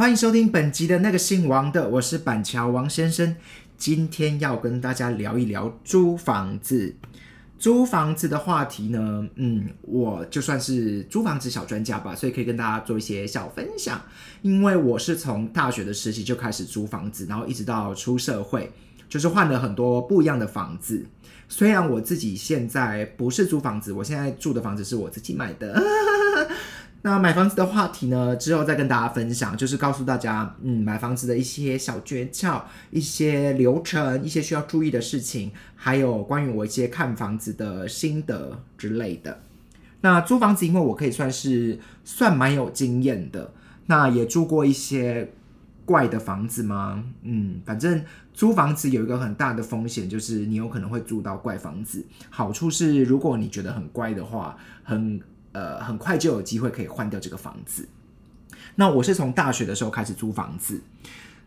欢迎收听本集的那个姓王的，我是板桥王先生。今天要跟大家聊一聊租房子。租房子的话题呢，嗯，我就算是租房子小专家吧，所以可以跟大家做一些小分享。因为我是从大学的时期就开始租房子，然后一直到出社会，就是换了很多不一样的房子。虽然我自己现在不是租房子，我现在住的房子是我自己买的。那买房子的话题呢，之后再跟大家分享，就是告诉大家，嗯，买房子的一些小诀窍、一些流程、一些需要注意的事情，还有关于我一些看房子的心得之类的。那租房子，因为我可以算是算蛮有经验的，那也住过一些怪的房子吗？嗯，反正租房子有一个很大的风险，就是你有可能会租到怪房子。好处是，如果你觉得很怪的话，很。呃，很快就有机会可以换掉这个房子。那我是从大学的时候开始租房子，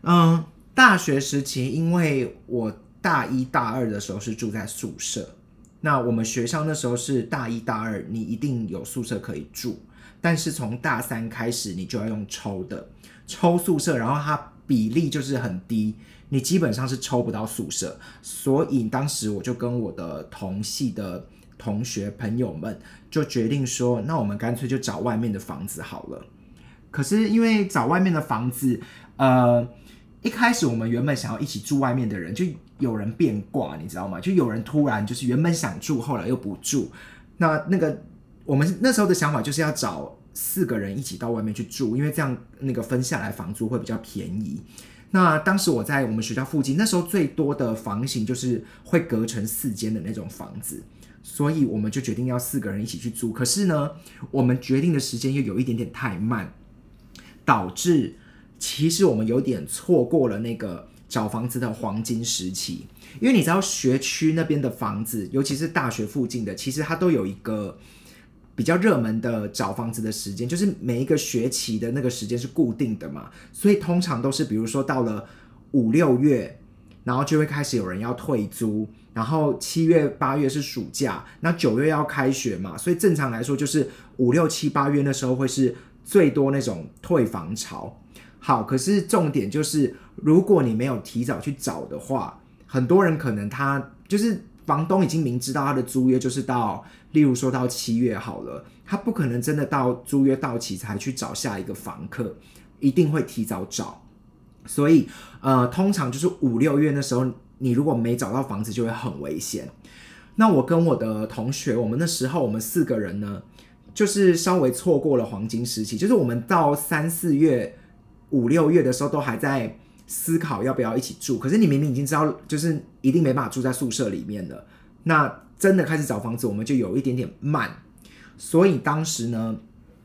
嗯，大学时期，因为我大一大二的时候是住在宿舍，那我们学校那时候是大一大二你一定有宿舍可以住，但是从大三开始你就要用抽的抽宿舍，然后它比例就是很低，你基本上是抽不到宿舍，所以当时我就跟我的同系的。同学朋友们就决定说，那我们干脆就找外面的房子好了。可是因为找外面的房子，呃，一开始我们原本想要一起住外面的人，就有人变卦，你知道吗？就有人突然就是原本想住，后来又不住。那那个我们那时候的想法就是要找四个人一起到外面去住，因为这样那个分下来房租会比较便宜。那当时我在我们学校附近，那时候最多的房型就是会隔成四间的那种房子。所以我们就决定要四个人一起去租，可是呢，我们决定的时间又有一点点太慢，导致其实我们有点错过了那个找房子的黄金时期。因为你知道学区那边的房子，尤其是大学附近的，其实它都有一个比较热门的找房子的时间，就是每一个学期的那个时间是固定的嘛，所以通常都是比如说到了五六月。然后就会开始有人要退租，然后七月八月是暑假，那九月要开学嘛，所以正常来说就是五六七八月那时候会是最多那种退房潮。好，可是重点就是如果你没有提早去找的话，很多人可能他就是房东已经明知道他的租约就是到，例如说到七月好了，他不可能真的到租约到期才去找下一个房客，一定会提早找。所以，呃，通常就是五六月那时候，你如果没找到房子，就会很危险。那我跟我的同学，我们那时候我们四个人呢，就是稍微错过了黄金时期，就是我们到三四月、五六月的时候，都还在思考要不要一起住。可是你明明已经知道，就是一定没办法住在宿舍里面的，那真的开始找房子，我们就有一点点慢。所以当时呢，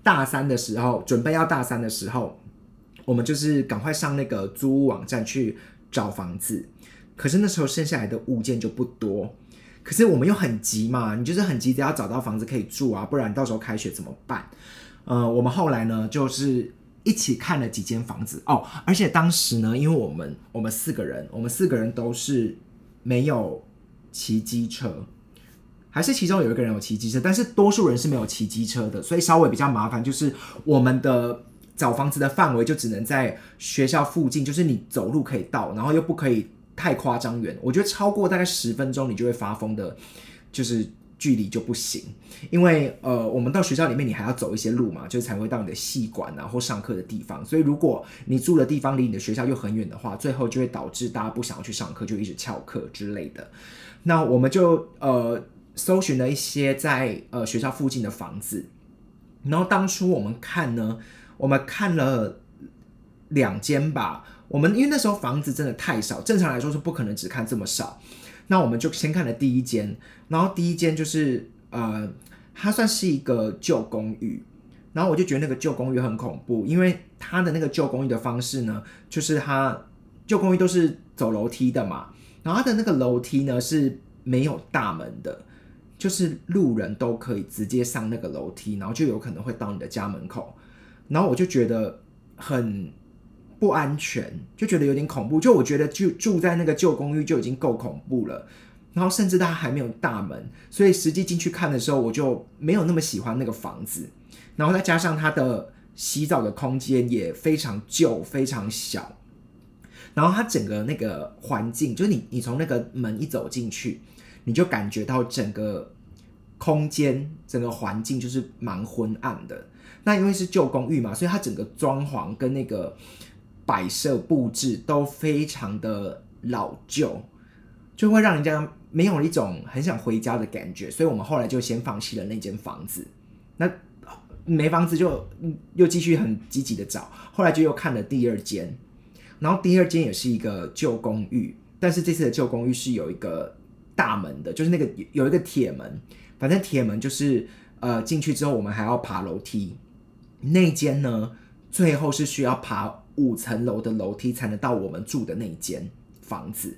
大三的时候，准备要大三的时候。我们就是赶快上那个租屋网站去找房子，可是那时候剩下来的物件就不多，可是我们又很急嘛，你就是很急着要找到房子可以住啊，不然到时候开学怎么办？呃，我们后来呢就是一起看了几间房子哦，而且当时呢，因为我们我们四个人，我们四个人都是没有骑机车，还是其中有一个人有骑机车，但是多数人是没有骑机车的，所以稍微比较麻烦，就是我们的。找房子的范围就只能在学校附近，就是你走路可以到，然后又不可以太夸张远。我觉得超过大概十分钟你就会发疯的，就是距离就不行。因为呃，我们到学校里面你还要走一些路嘛，就才会到你的系馆啊或上课的地方。所以如果你住的地方离你的学校又很远的话，最后就会导致大家不想要去上课，就一直翘课之类的。那我们就呃搜寻了一些在呃学校附近的房子，然后当初我们看呢。我们看了两间吧，我们因为那时候房子真的太少，正常来说是不可能只看这么少。那我们就先看了第一间，然后第一间就是呃，它算是一个旧公寓，然后我就觉得那个旧公寓很恐怖，因为它的那个旧公寓的方式呢，就是它旧公寓都是走楼梯的嘛，然后它的那个楼梯呢是没有大门的，就是路人都可以直接上那个楼梯，然后就有可能会到你的家门口。然后我就觉得很不安全，就觉得有点恐怖。就我觉得就住在那个旧公寓就已经够恐怖了，然后甚至它还没有大门，所以实际进去看的时候，我就没有那么喜欢那个房子。然后再加上它的洗澡的空间也非常旧，非常小。然后它整个那个环境，就是你你从那个门一走进去，你就感觉到整个空间、整个环境就是蛮昏暗的。那因为是旧公寓嘛，所以它整个装潢跟那个摆设布置都非常的老旧，就会让人家没有一种很想回家的感觉。所以我们后来就先放弃了那间房子。那没房子就又继续很积极的找，后来就又看了第二间。然后第二间也是一个旧公寓，但是这次的旧公寓是有一个大门的，就是那个有一个铁门，反正铁门就是呃进去之后我们还要爬楼梯。那间呢，最后是需要爬五层楼的楼梯才能到我们住的那间房子。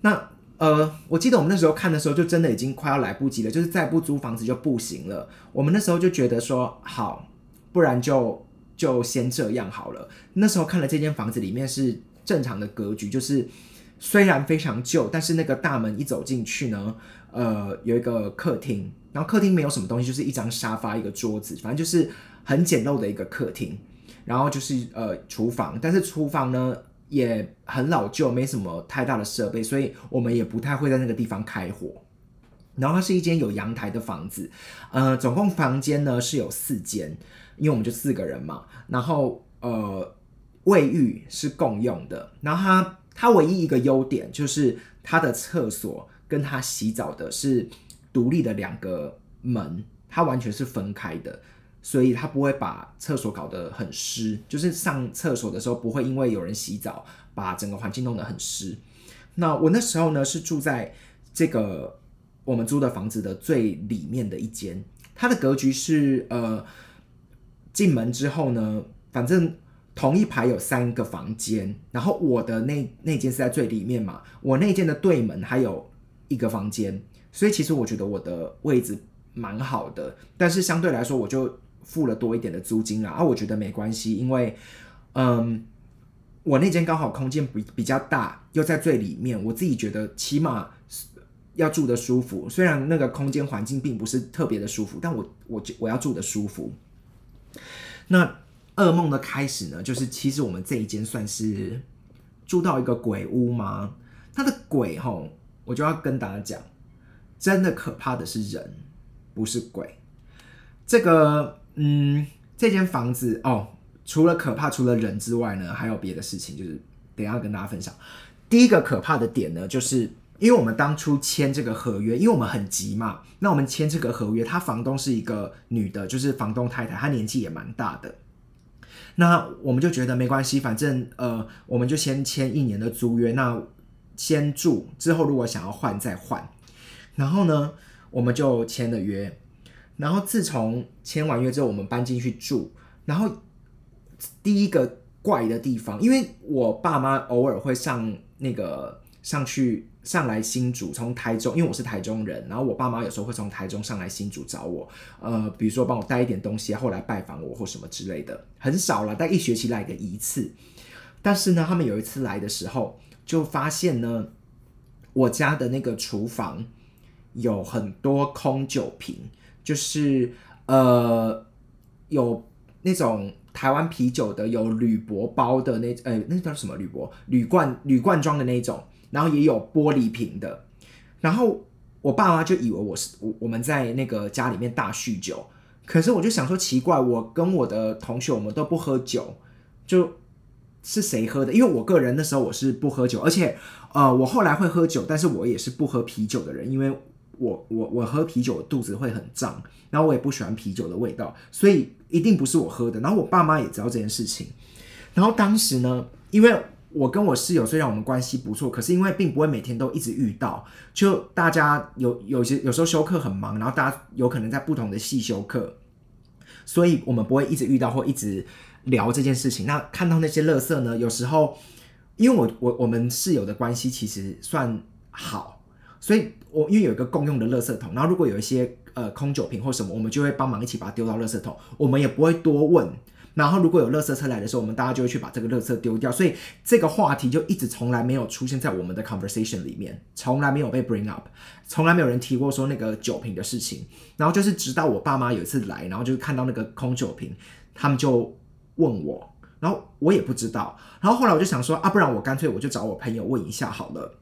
那呃，我记得我们那时候看的时候，就真的已经快要来不及了，就是再不租房子就不行了。我们那时候就觉得说，好，不然就。就先这样好了。那时候看了这间房子，里面是正常的格局，就是虽然非常旧，但是那个大门一走进去呢，呃，有一个客厅，然后客厅没有什么东西，就是一张沙发、一个桌子，反正就是很简陋的一个客厅。然后就是呃厨房，但是厨房呢也很老旧，没什么太大的设备，所以我们也不太会在那个地方开火。然后它是一间有阳台的房子，呃，总共房间呢是有四间。因为我们就四个人嘛，然后呃，卫浴是共用的，然后它它唯一一个优点就是它的厕所跟它洗澡的是独立的两个门，它完全是分开的，所以它不会把厕所搞得很湿，就是上厕所的时候不会因为有人洗澡把整个环境弄得很湿。那我那时候呢是住在这个我们租的房子的最里面的一间，它的格局是呃。进门之后呢，反正同一排有三个房间，然后我的那那间是在最里面嘛，我那间的对门还有一个房间，所以其实我觉得我的位置蛮好的，但是相对来说我就付了多一点的租金啦，啊，我觉得没关系，因为嗯，我那间刚好空间比比较大，又在最里面，我自己觉得起码要住的舒服，虽然那个空间环境并不是特别的舒服，但我我我要住的舒服。那噩梦的开始呢？就是其实我们这一间算是住到一个鬼屋吗？它的鬼吼，我就要跟大家讲，真的可怕的是人，不是鬼。这个嗯，这间房子哦，除了可怕，除了人之外呢，还有别的事情，就是等下跟大家分享。第一个可怕的点呢，就是。因为我们当初签这个合约，因为我们很急嘛，那我们签这个合约，他房东是一个女的，就是房东太太，她年纪也蛮大的。那我们就觉得没关系，反正呃，我们就先签一年的租约，那先住，之后如果想要换再换。然后呢，我们就签了约。然后自从签完约之后，我们搬进去住。然后第一个怪的地方，因为我爸妈偶尔会上那个上去。上来新竹，从台中，因为我是台中人，然后我爸妈有时候会从台中上来新竹找我，呃，比如说帮我带一点东西，后来拜访我或什么之类的，很少了，但一学期来个一次。但是呢，他们有一次来的时候，就发现呢，我家的那个厨房有很多空酒瓶，就是呃，有那种台湾啤酒的，有铝箔包的那，呃，那叫什么铝箔？铝罐铝罐装的那种。然后也有玻璃瓶的，然后我爸妈就以为我是我我们在那个家里面大酗酒，可是我就想说奇怪，我跟我的同学我们都不喝酒，就是谁喝的？因为我个人那时候我是不喝酒，而且呃我后来会喝酒，但是我也是不喝啤酒的人，因为我我我喝啤酒肚子会很胀，然后我也不喜欢啤酒的味道，所以一定不是我喝的。然后我爸妈也知道这件事情，然后当时呢，因为。我跟我室友虽然我们关系不错，可是因为并不会每天都一直遇到，就大家有有些有时候休课很忙，然后大家有可能在不同的系休课，所以我们不会一直遇到或一直聊这件事情。那看到那些垃圾呢？有时候因为我我我们室友的关系其实算好，所以我因为有一个共用的垃圾桶，然后如果有一些呃空酒瓶或什么，我们就会帮忙一起把它丢到垃圾桶，我们也不会多问。然后，如果有垃圾车来的时候，我们大家就会去把这个垃圾丢掉，所以这个话题就一直从来没有出现在我们的 conversation 里面，从来没有被 bring up，从来没有人提过说那个酒瓶的事情。然后就是直到我爸妈有一次来，然后就看到那个空酒瓶，他们就问我，然后我也不知道，然后后来我就想说啊，不然我干脆我就找我朋友问一下好了。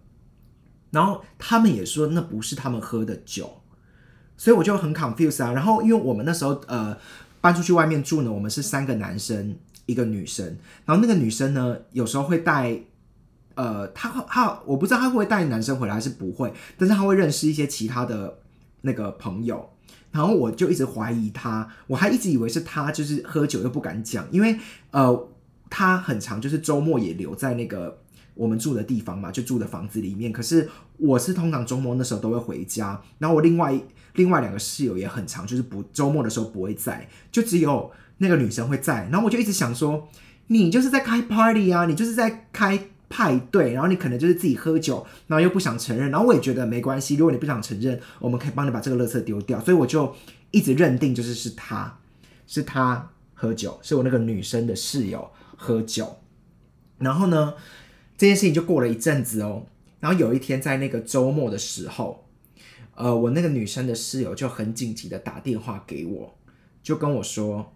然后他们也说那不是他们喝的酒，所以我就很 c o n f u s e 啊。然后因为我们那时候呃搬出去外面住呢，我们是三个男生一个女生，然后那个女生呢有时候会带呃她她我不知道她会不会带男生回来是不会，但是她会认识一些其他的那个朋友。然后我就一直怀疑他，我还一直以为是他就是喝酒又不敢讲，因为呃他很长就是周末也留在那个我们住的地方嘛，就住的房子里面。可是我是通常周末那时候都会回家，然后我另外另外两个室友也很长，就是不周末的时候不会在，就只有那个女生会在。然后我就一直想说，你就是在开 party 啊，你就是在开。派对，然后你可能就是自己喝酒，然后又不想承认，然后我也觉得没关系。如果你不想承认，我们可以帮你把这个垃圾丢掉。所以我就一直认定就是是他，是他喝酒，是我那个女生的室友喝酒。然后呢，这件事情就过了一阵子哦。然后有一天在那个周末的时候，呃，我那个女生的室友就很紧急的打电话给我，就跟我说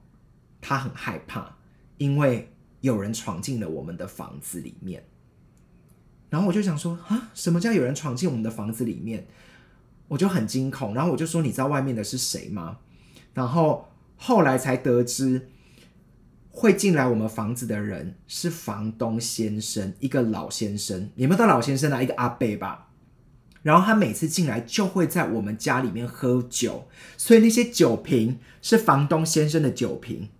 她很害怕，因为有人闯进了我们的房子里面。然后我就想说啊，什么叫有人闯进我们的房子里面？我就很惊恐。然后我就说，你知道外面的是谁吗？然后后来才得知，会进来我们房子的人是房东先生，一个老先生。有没有到老先生啊？一个阿伯吧。然后他每次进来就会在我们家里面喝酒，所以那些酒瓶是房东先生的酒瓶。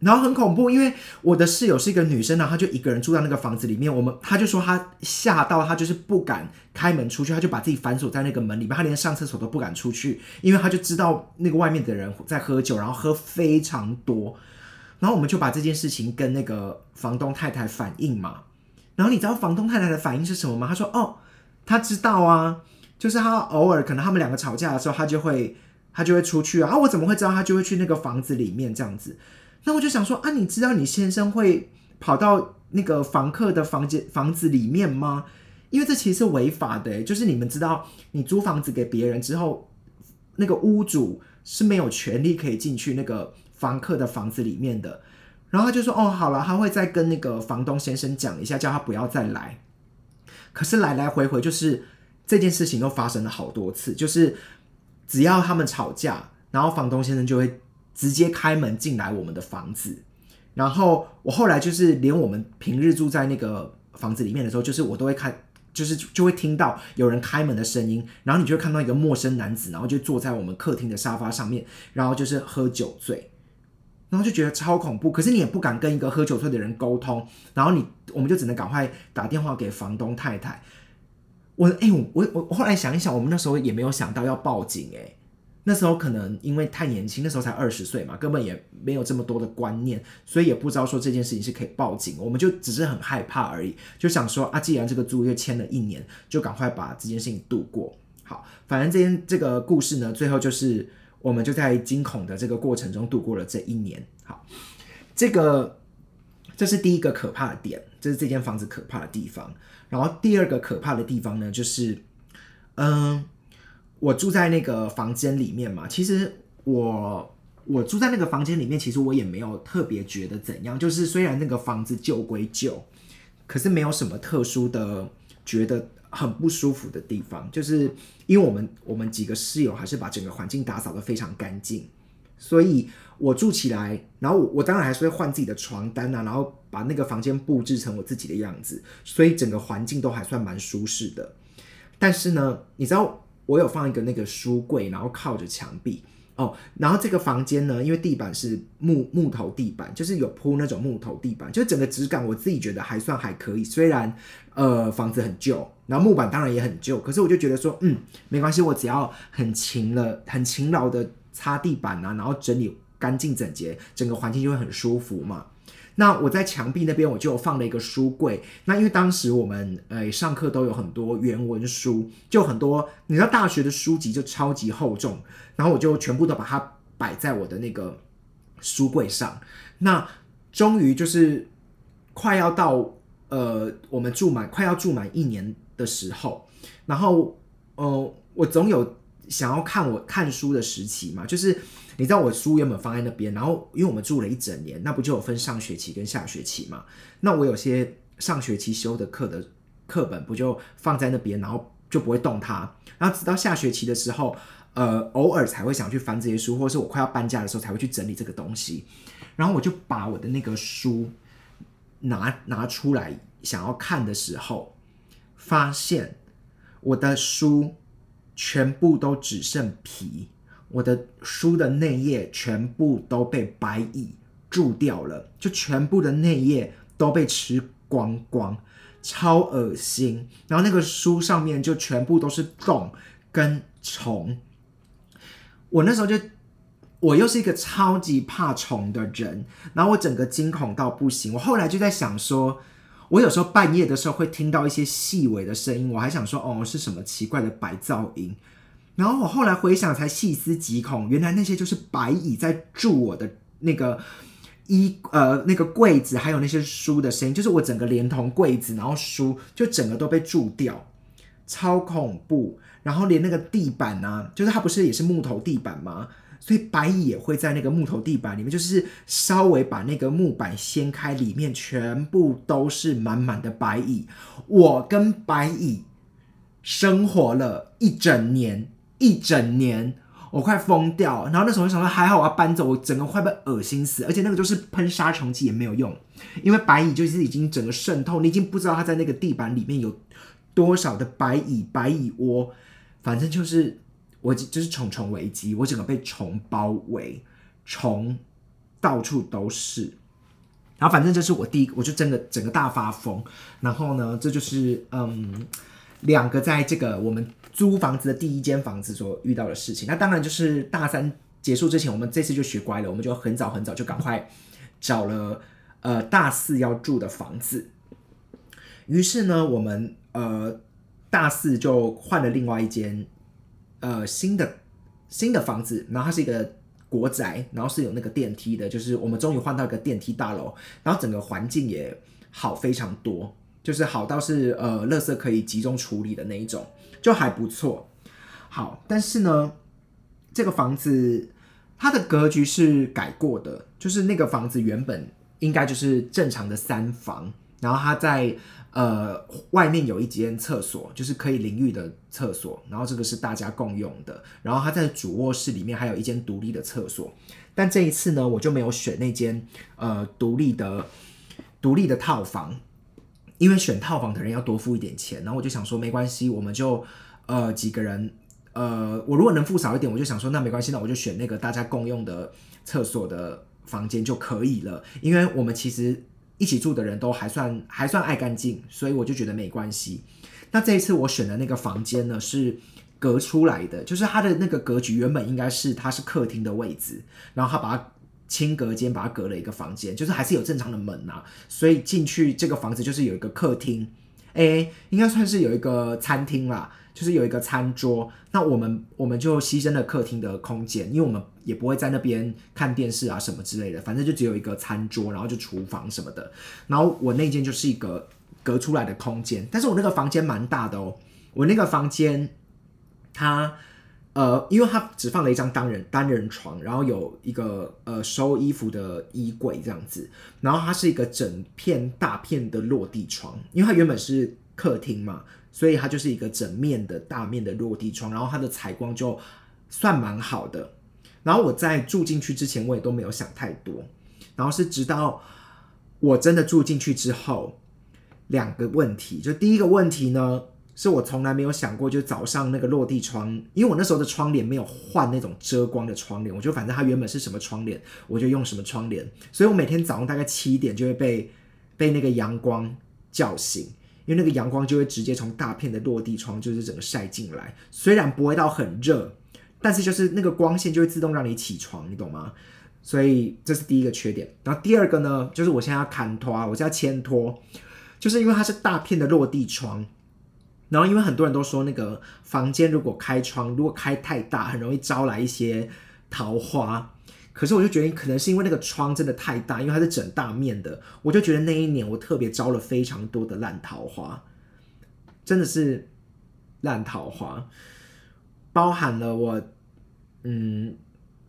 然后很恐怖，因为我的室友是一个女生呢，她就一个人住在那个房子里面。我们她就说她吓到，她就是不敢开门出去，她就把自己反锁在那个门里面，她连上厕所都不敢出去，因为她就知道那个外面的人在喝酒，然后喝非常多。然后我们就把这件事情跟那个房东太太反映嘛。然后你知道房东太太的反应是什么吗？她说：“哦，她知道啊，就是她偶尔可能他们两个吵架的时候，她就会她就会出去啊。我怎么会知道她就会去那个房子里面这样子？”那我就想说啊，你知道你先生会跑到那个房客的房间房子里面吗？因为这其实是违法的，就是你们知道，你租房子给别人之后，那个屋主是没有权利可以进去那个房客的房子里面的。然后他就说，哦，好了，他会再跟那个房东先生讲一下，叫他不要再来。可是来来回回就是这件事情又发生了好多次，就是只要他们吵架，然后房东先生就会。直接开门进来我们的房子，然后我后来就是连我们平日住在那个房子里面的时候，就是我都会看，就是就会听到有人开门的声音，然后你就会看到一个陌生男子，然后就坐在我们客厅的沙发上面，然后就是喝酒醉，然后就觉得超恐怖。可是你也不敢跟一个喝酒醉的人沟通，然后你我们就只能赶快打电话给房东太太。我哎，我我我后来想一想，我们那时候也没有想到要报警哎。那时候可能因为太年轻，那时候才二十岁嘛，根本也没有这么多的观念，所以也不知道说这件事情是可以报警。我们就只是很害怕而已，就想说啊，既然这个租约签了一年，就赶快把这件事情度过。好，反正这件这个故事呢，最后就是我们就在惊恐的这个过程中度过了这一年。好，这个这是第一个可怕的点，这是这间房子可怕的地方。然后第二个可怕的地方呢，就是嗯。我住在那个房间里面嘛，其实我我住在那个房间里面，其实我也没有特别觉得怎样。就是虽然那个房子旧归旧，可是没有什么特殊的觉得很不舒服的地方。就是因为我们我们几个室友还是把整个环境打扫的非常干净，所以我住起来，然后我我当然还是会换自己的床单啊，然后把那个房间布置成我自己的样子，所以整个环境都还算蛮舒适的。但是呢，你知道？我有放一个那个书柜，然后靠着墙壁哦。然后这个房间呢，因为地板是木木头地板，就是有铺那种木头地板，就整个质感我自己觉得还算还可以。虽然呃房子很旧，然后木板当然也很旧，可是我就觉得说，嗯，没关系，我只要很勤了、很勤劳的擦地板啊，然后整理干净整洁，整个环境就会很舒服嘛。那我在墙壁那边我就放了一个书柜。那因为当时我们呃上课都有很多原文书，就很多你知道大学的书籍就超级厚重，然后我就全部都把它摆在我的那个书柜上。那终于就是快要到呃我们住满快要住满一年的时候，然后呃我总有想要看我看书的时期嘛，就是你知道我书原本放在那边，然后因为我们住了一整年，那不就有分上学期跟下学期嘛？那我有些上学期修的课的课本不就放在那边，然后就不会动它，然后直到下学期的时候，呃，偶尔才会想去翻这些书，或者是我快要搬家的时候才会去整理这个东西，然后我就把我的那个书拿拿出来想要看的时候，发现我的书。全部都只剩皮，我的书的内页全部都被白蚁蛀掉了，就全部的内页都被吃光光，超恶心。然后那个书上面就全部都是洞跟虫。我那时候就，我又是一个超级怕虫的人，然后我整个惊恐到不行。我后来就在想说。我有时候半夜的时候会听到一些细微的声音，我还想说哦是什么奇怪的白噪音，然后我后来回想才细思极恐，原来那些就是白蚁在蛀我的那个衣呃那个柜子，还有那些书的声音，就是我整个连同柜子，然后书就整个都被蛀掉，超恐怖。然后连那个地板啊，就是它不是也是木头地板吗？所以白蚁也会在那个木头地板里面，就是稍微把那个木板掀开，里面全部都是满满的白蚁。我跟白蚁生活了一整年，一整年，我快疯掉。然后那时候想说，还好我要搬走，我整个快被恶心死。而且那个就是喷杀虫剂也没有用，因为白蚁就是已经整个渗透，你已经不知道它在那个地板里面有多少的白蚁、白蚁窝，反正就是。我就是虫虫危机，我整个被虫包围，虫到处都是。然后反正这是我第一，我就真的整个大发疯。然后呢，这就是嗯，两个在这个我们租房子的第一间房子所遇到的事情。那当然就是大三结束之前，我们这次就学乖了，我们就很早很早就赶快找了呃大四要住的房子。于是呢，我们呃大四就换了另外一间。呃，新的新的房子，然后它是一个国宅，然后是有那个电梯的，就是我们终于换到一个电梯大楼，然后整个环境也好非常多，就是好到是呃，垃圾可以集中处理的那一种，就还不错。好，但是呢，这个房子它的格局是改过的，就是那个房子原本应该就是正常的三房，然后它在。呃，外面有一间厕所，就是可以淋浴的厕所，然后这个是大家共用的。然后它在主卧室里面还有一间独立的厕所。但这一次呢，我就没有选那间呃独立的独立的套房，因为选套房的人要多付一点钱。然后我就想说，没关系，我们就呃几个人，呃，我如果能付少一点，我就想说那没关系，那我就选那个大家共用的厕所的房间就可以了，因为我们其实。一起住的人都还算还算爱干净，所以我就觉得没关系。那这一次我选的那个房间呢，是隔出来的，就是它的那个格局原本应该是它是客厅的位置，然后他把它清隔间，把它隔了一个房间，就是还是有正常的门呐，所以进去这个房子就是有一个客厅，哎，应该算是有一个餐厅啦。就是有一个餐桌，那我们我们就牺牲了客厅的空间，因为我们也不会在那边看电视啊什么之类的，反正就只有一个餐桌，然后就厨房什么的。然后我那间就是一个隔出来的空间，但是我那个房间蛮大的哦。我那个房间，它呃，因为它只放了一张单人单人床，然后有一个呃收衣服的衣柜这样子，然后它是一个整片大片的落地窗，因为它原本是客厅嘛。所以它就是一个整面的大面的落地窗，然后它的采光就算蛮好的。然后我在住进去之前，我也都没有想太多。然后是直到我真的住进去之后，两个问题，就第一个问题呢，是我从来没有想过，就早上那个落地窗，因为我那时候的窗帘没有换那种遮光的窗帘，我就反正它原本是什么窗帘，我就用什么窗帘。所以我每天早上大概七点就会被被那个阳光叫醒。因为那个阳光就会直接从大片的落地窗，就是整个晒进来，虽然不会到很热，但是就是那个光线就会自动让你起床，你懂吗？所以这是第一个缺点。然后第二个呢，就是我现在要砍拖，我现在牵拖，就是因为它是大片的落地窗，然后因为很多人都说那个房间如果开窗，如果开太大，很容易招来一些桃花。可是我就觉得可能是因为那个窗真的太大，因为它是整大面的，我就觉得那一年我特别招了非常多的烂桃花，真的是烂桃花。包含了我，嗯，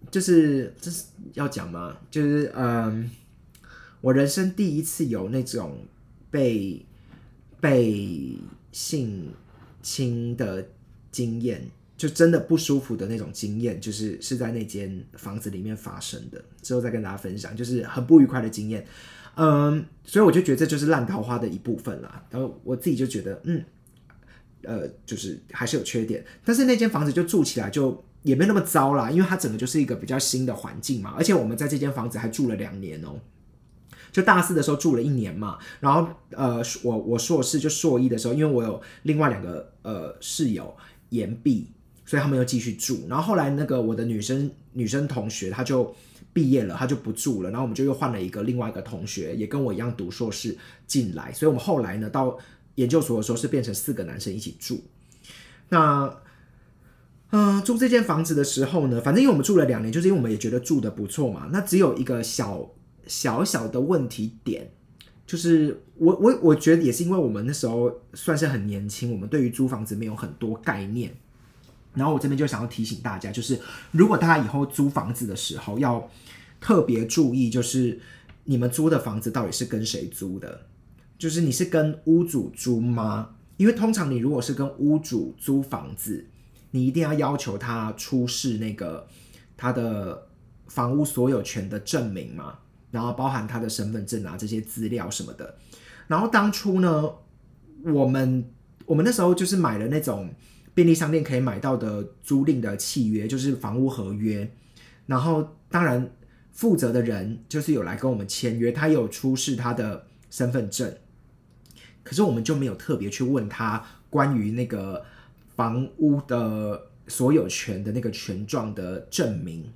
就是这是要讲吗？就是嗯，我人生第一次有那种被被性侵的经验。就真的不舒服的那种经验，就是是在那间房子里面发生的。之后再跟大家分享，就是很不愉快的经验。嗯，所以我就觉得这就是烂桃花的一部分啦。然后我自己就觉得，嗯，呃，就是还是有缺点。但是那间房子就住起来就也没那么糟啦，因为它整个就是一个比较新的环境嘛。而且我们在这间房子还住了两年哦，就大四的时候住了一年嘛。然后呃，我我硕士就硕一的时候，因为我有另外两个呃室友延毕。所以他们又继续住，然后后来那个我的女生女生同学，她就毕业了，她就不住了，然后我们就又换了一个另外一个同学，也跟我一样读硕士进来，所以我们后来呢到研究所的时候是变成四个男生一起住。那嗯，住这间房子的时候呢，反正因为我们住了两年，就是因为我们也觉得住的不错嘛。那只有一个小小小的问题点，就是我我我觉得也是因为我们那时候算是很年轻，我们对于租房子没有很多概念。然后我这边就想要提醒大家，就是如果大家以后租房子的时候，要特别注意，就是你们租的房子到底是跟谁租的，就是你是跟屋主租吗？因为通常你如果是跟屋主租房子，你一定要要求他出示那个他的房屋所有权的证明嘛，然后包含他的身份证啊这些资料什么的。然后当初呢，我们我们那时候就是买了那种。便利商店可以买到的租赁的契约就是房屋合约，然后当然负责的人就是有来跟我们签约，他有出示他的身份证，可是我们就没有特别去问他关于那个房屋的所有权的那个权状的证明，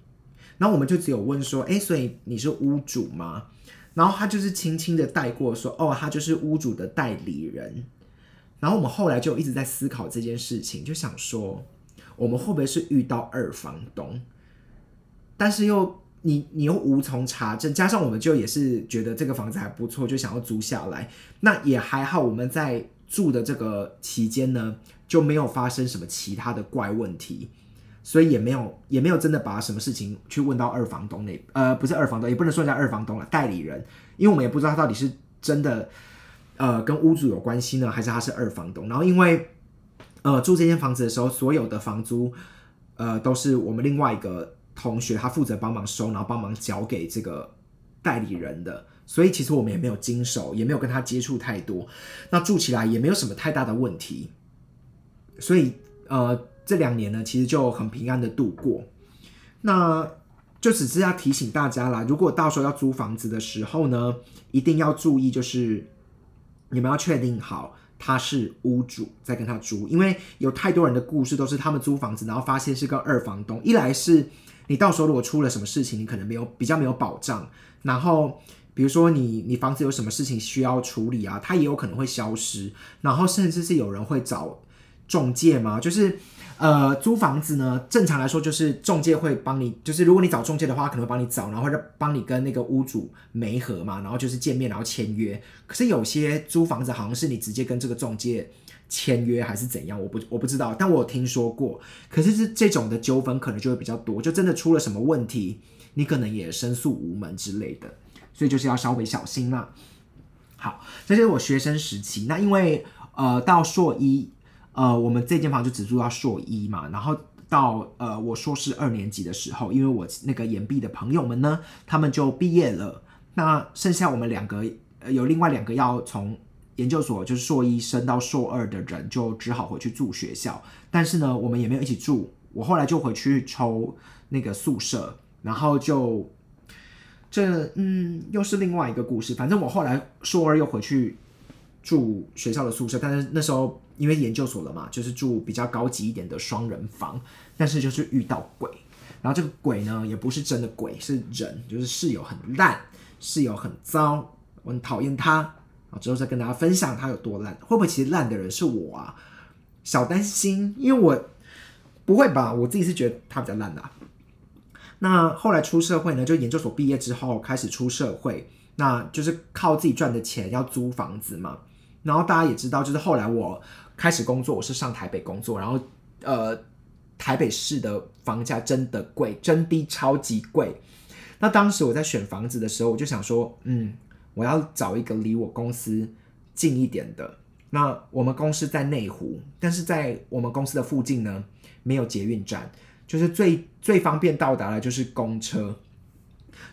然后我们就只有问说，哎，所以你是屋主吗？然后他就是轻轻的带过说，哦，他就是屋主的代理人。然后我们后来就一直在思考这件事情，就想说，我们会不会是遇到二房东？但是又你你又无从查证，加上我们就也是觉得这个房子还不错，就想要租下来。那也还好，我们在住的这个期间呢，就没有发生什么其他的怪问题，所以也没有也没有真的把什么事情去问到二房东那呃不是二房东，也不能说叫二房东了，代理人，因为我们也不知道他到底是真的。呃，跟屋主有关系呢，还是他是二房东？然后因为，呃，住这间房子的时候，所有的房租，呃，都是我们另外一个同学他负责帮忙收，然后帮忙交给这个代理人的，所以其实我们也没有经手，也没有跟他接触太多，那住起来也没有什么太大的问题，所以呃，这两年呢，其实就很平安的度过。那就只是要提醒大家啦，如果到时候要租房子的时候呢，一定要注意，就是。你们要确定好他是屋主在跟他租，因为有太多人的故事都是他们租房子，然后发现是跟二房东。一来是你到时候如果出了什么事情，你可能没有比较没有保障。然后比如说你你房子有什么事情需要处理啊，他也有可能会消失。然后甚至是有人会找中介吗？就是。呃，租房子呢，正常来说就是中介会帮你，就是如果你找中介的话，可能会帮你找，然后或者帮你跟那个屋主媒合嘛，然后就是见面，然后签约。可是有些租房子好像是你直接跟这个中介签约还是怎样，我不我不知道，但我有听说过。可是是这种的纠纷可能就会比较多，就真的出了什么问题，你可能也申诉无门之类的，所以就是要稍微小心啦。好，这是我学生时期，那因为呃到硕一。呃，我们这间房就只住到硕一嘛，然后到呃我硕士二年级的时候，因为我那个研毕的朋友们呢，他们就毕业了，那剩下我们两个，呃有另外两个要从研究所就是硕一升到硕二的人，就只好回去住学校。但是呢，我们也没有一起住，我后来就回去抽那个宿舍，然后就这嗯又是另外一个故事。反正我后来硕二又回去住学校的宿舍，但是那时候。因为研究所了嘛，就是住比较高级一点的双人房，但是就是遇到鬼，然后这个鬼呢也不是真的鬼，是人，就是室友很烂，室友很糟，我很讨厌他，然后之后再跟大家分享他有多烂，会不会其实烂的人是我啊？小担心，因为我不会吧，我自己是觉得他比较烂的。那后来出社会呢，就研究所毕业之后开始出社会，那就是靠自己赚的钱要租房子嘛，然后大家也知道，就是后来我。开始工作，我是上台北工作，然后呃，台北市的房价真的贵，真的超级贵。那当时我在选房子的时候，我就想说，嗯，我要找一个离我公司近一点的。那我们公司在内湖，但是在我们公司的附近呢，没有捷运站，就是最最方便到达的就是公车。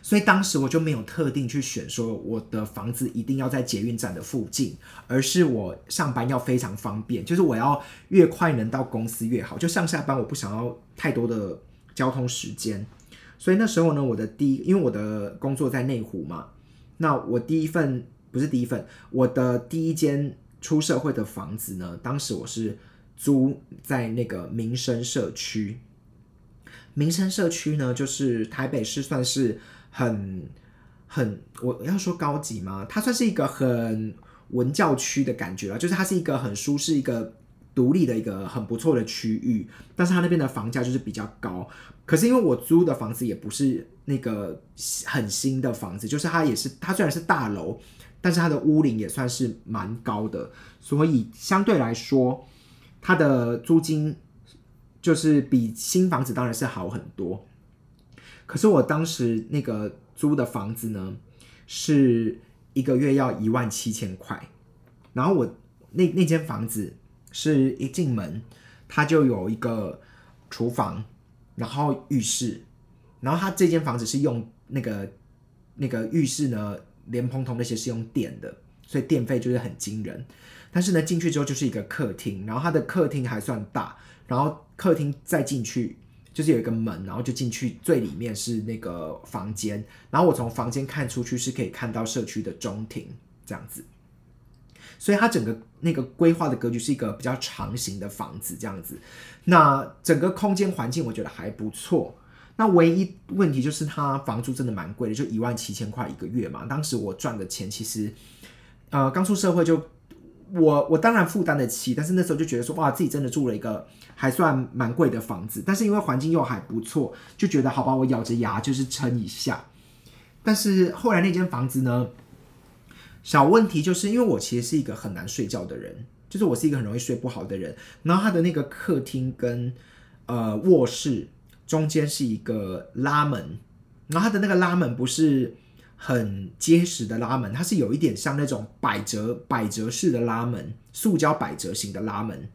所以当时我就没有特定去选说我的房子一定要在捷运站的附近，而是我上班要非常方便，就是我要越快能到公司越好，就上下班我不想要太多的交通时间。所以那时候呢，我的第一，因为我的工作在内湖嘛，那我第一份不是第一份，我的第一间出社会的房子呢，当时我是租在那个民生社区。民生社区呢，就是台北市算是很很，我要说高级吗？它算是一个很文教区的感觉了，就是它是一个很舒适、一个独立的一个很不错的区域，但是它那边的房价就是比较高。可是因为我租的房子也不是那个很新的房子，就是它也是它虽然是大楼，但是它的屋龄也算是蛮高的，所以相对来说，它的租金。就是比新房子当然是好很多，可是我当时那个租的房子呢，是一个月要一万七千块，然后我那那间房子是一进门，它就有一个厨房，然后浴室，然后它这间房子是用那个那个浴室呢，连蓬头那些是用电的，所以电费就是很惊人。但是呢，进去之后就是一个客厅，然后它的客厅还算大，然后。客厅再进去就是有一个门，然后就进去最里面是那个房间，然后我从房间看出去是可以看到社区的中庭这样子，所以它整个那个规划的格局是一个比较长形的房子这样子。那整个空间环境我觉得还不错，那唯一问题就是它房租真的蛮贵的，就一万七千块一个月嘛。当时我赚的钱其实，呃，刚出社会就。我我当然负担得起，但是那时候就觉得说，哇，自己真的住了一个还算蛮贵的房子，但是因为环境又还不错，就觉得好吧，我咬着牙就是撑一下。但是后来那间房子呢，小问题就是因为我其实是一个很难睡觉的人，就是我是一个很容易睡不好的人。然后它的那个客厅跟呃卧室中间是一个拉门，然后它的那个拉门不是。很结实的拉门，它是有一点像那种百折百折式的拉门，塑胶百折型的拉门。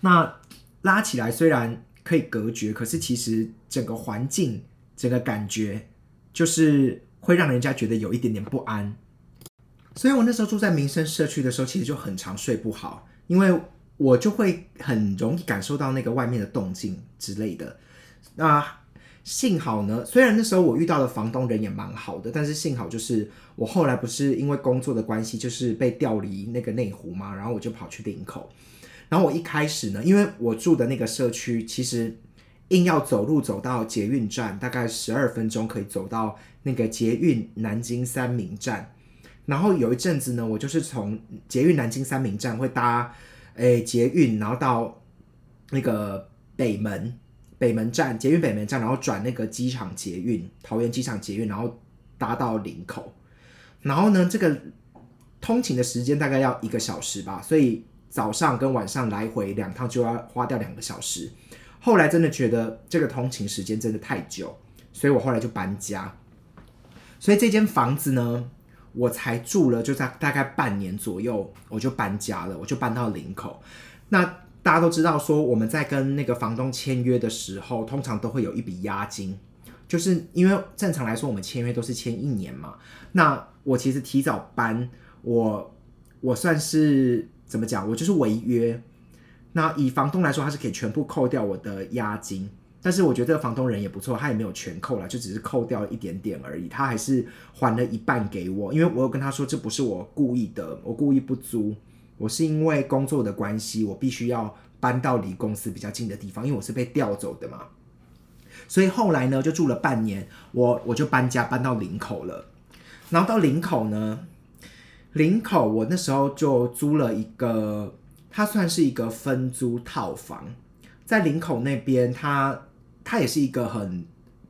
那拉起来虽然可以隔绝，可是其实整个环境、整个感觉就是会让人家觉得有一点点不安。所以我那时候住在民生社区的时候，其实就很常睡不好，因为我就会很容易感受到那个外面的动静之类的。那幸好呢，虽然那时候我遇到的房东人也蛮好的，但是幸好就是我后来不是因为工作的关系，就是被调离那个内湖嘛，然后我就跑去林口。然后我一开始呢，因为我住的那个社区，其实硬要走路走到捷运站，大概十二分钟可以走到那个捷运南京三明站。然后有一阵子呢，我就是从捷运南京三明站会搭诶捷运，然后到那个北门。北门站捷运北门站，然后转那个机场捷运桃园机场捷运，然后搭到林口，然后呢，这个通勤的时间大概要一个小时吧，所以早上跟晚上来回两趟就要花掉两个小时。后来真的觉得这个通勤时间真的太久，所以我后来就搬家。所以这间房子呢，我才住了就在大概半年左右，我就搬家了，我就搬到林口。那大家都知道，说我们在跟那个房东签约的时候，通常都会有一笔押金，就是因为正常来说，我们签约都是签一年嘛。那我其实提早搬，我我算是怎么讲？我就是违约。那以房东来说，他是可以全部扣掉我的押金，但是我觉得这个房东人也不错，他也没有全扣了，就只是扣掉一点点而已。他还是还了一半给我，因为我有跟他说，这不是我故意的，我故意不租。我是因为工作的关系，我必须要搬到离公司比较近的地方，因为我是被调走的嘛。所以后来呢，就住了半年，我我就搬家搬到林口了。然后到林口呢，林口我那时候就租了一个，它算是一个分租套房，在林口那边，它它也是一个很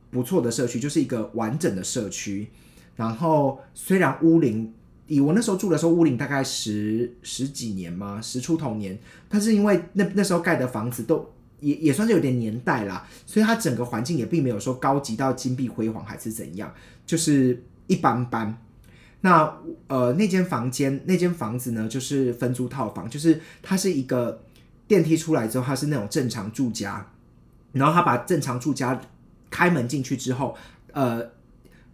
不错的社区，就是一个完整的社区。然后虽然屋龄。以我那时候住的时候，屋龄大概十十几年嘛，十出头年。但是因为那那时候盖的房子都也也算是有点年代啦，所以它整个环境也并没有说高级到金碧辉煌还是怎样，就是一般般。那呃，那间房间那间房子呢，就是分租套房，就是它是一个电梯出来之后，它是那种正常住家，然后他把正常住家开门进去之后，呃，